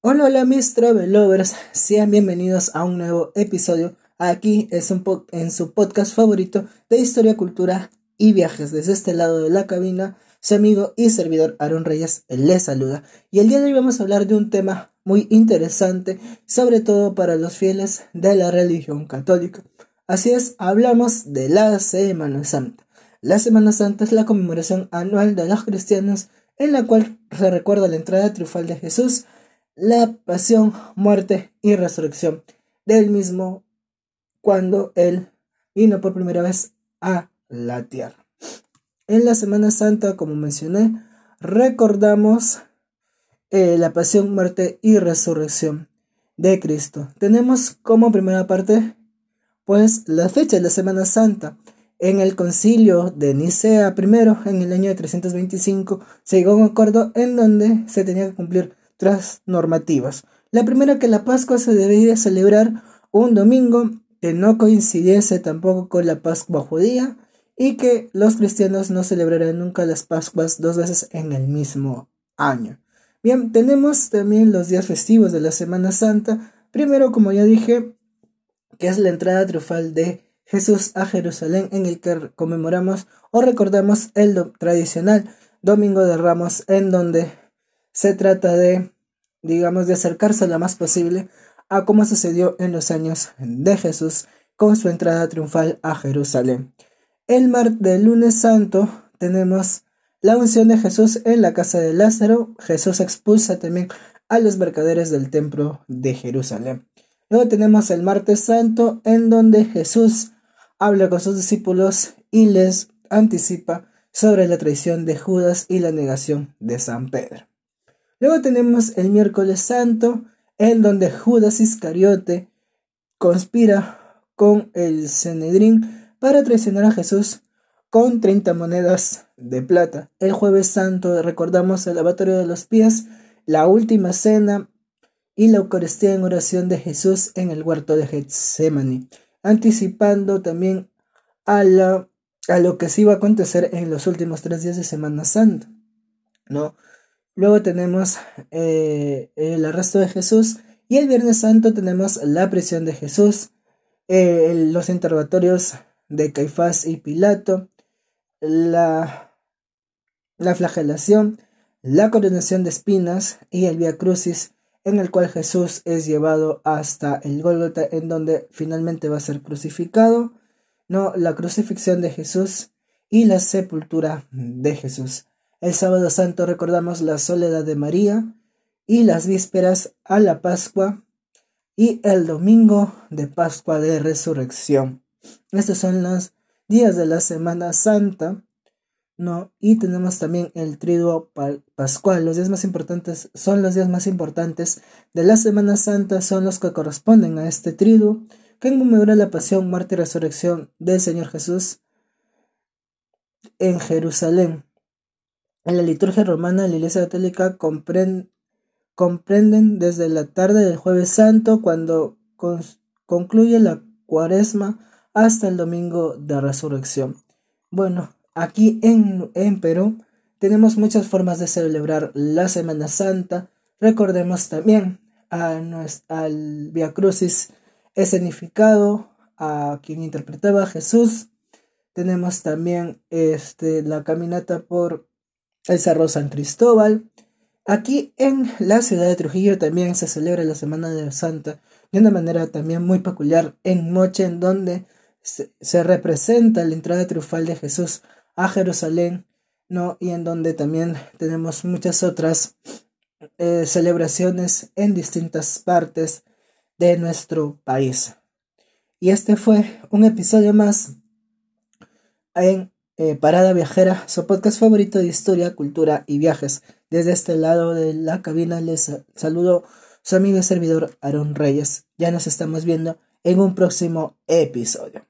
Hola, hola mis travel lovers, sean bienvenidos a un nuevo episodio aquí es un en su podcast favorito de historia, cultura y viajes. Desde este lado de la cabina, su amigo y servidor Aaron Reyes les saluda. Y el día de hoy vamos a hablar de un tema muy interesante, sobre todo para los fieles de la religión católica. Así es, hablamos de la Semana Santa. La Semana Santa es la conmemoración anual de los cristianos en la cual se recuerda la entrada triunfal de Jesús la pasión, muerte y resurrección del mismo cuando Él vino por primera vez a la tierra. En la Semana Santa, como mencioné, recordamos eh, la pasión, muerte y resurrección de Cristo. Tenemos como primera parte, pues, la fecha de la Semana Santa. En el concilio de Nicea primero, en el año de 325, se llegó a un acuerdo en donde se tenía que cumplir tres normativas. La primera que la Pascua se debía celebrar un domingo que no coincidiese tampoco con la Pascua judía y que los cristianos no celebraran nunca las Pascuas dos veces en el mismo año. Bien, tenemos también los días festivos de la Semana Santa. Primero, como ya dije, que es la entrada triunfal de Jesús a Jerusalén en el que conmemoramos o recordamos el tradicional Domingo de Ramos en donde se trata de, digamos, de acercarse lo más posible a cómo sucedió en los años de Jesús con su entrada triunfal a Jerusalén. El mar del lunes santo tenemos la unción de Jesús en la casa de Lázaro. Jesús expulsa también a los mercaderes del templo de Jerusalén. Luego tenemos el martes santo en donde Jesús habla con sus discípulos y les anticipa sobre la traición de Judas y la negación de San Pedro. Luego tenemos el miércoles santo, en donde Judas Iscariote conspira con el Cenedrín para traicionar a Jesús con 30 monedas de plata. El jueves santo recordamos el lavatorio de los pies, la última cena y la Eucaristía en oración de Jesús en el huerto de Getsemaní, anticipando también a, a lo que se iba a acontecer en los últimos tres días de Semana Santa. ¿no? Luego tenemos eh, el arresto de Jesús. Y el Viernes Santo tenemos la prisión de Jesús, eh, los interrogatorios de Caifás y Pilato, la, la flagelación, la coronación de espinas y el Via Crucis, en el cual Jesús es llevado hasta el Gólgota, en donde finalmente va a ser crucificado. No, la crucifixión de Jesús y la sepultura de Jesús. El sábado santo recordamos la soledad de María y las vísperas a la Pascua y el domingo de Pascua de Resurrección. Estos son los días de la Semana Santa, ¿no? Y tenemos también el triduo pascual. Los días más importantes son los días más importantes de la Semana Santa, son los que corresponden a este triduo, que conmemora la pasión, muerte y resurrección del Señor Jesús en Jerusalén. En la liturgia romana la Iglesia Católica comprenden desde la tarde del jueves santo cuando concluye la cuaresma hasta el domingo de resurrección. Bueno, aquí en, Perú tenemos muchas formas de celebrar la Semana Santa. Recordemos también a al Via Crucis escenificado, a quien interpretaba Jesús. Tenemos también este, la caminata por el Cerro San Cristóbal. Aquí en la ciudad de Trujillo también se celebra la Semana de Santa de una manera también muy peculiar en Moche, en donde se, representa la entrada triunfal de Jesús a Jerusalén, ¿no? Y en donde también tenemos muchas otras eh, celebraciones en distintas partes de nuestro país. Y este fue un episodio más en eh, Parada Viajera, su podcast favorito de historia, cultura y viajes. Desde este lado de la cabina les saludo su amigo y servidor Aaron Reyes. Ya nos estamos viendo en un próximo episodio.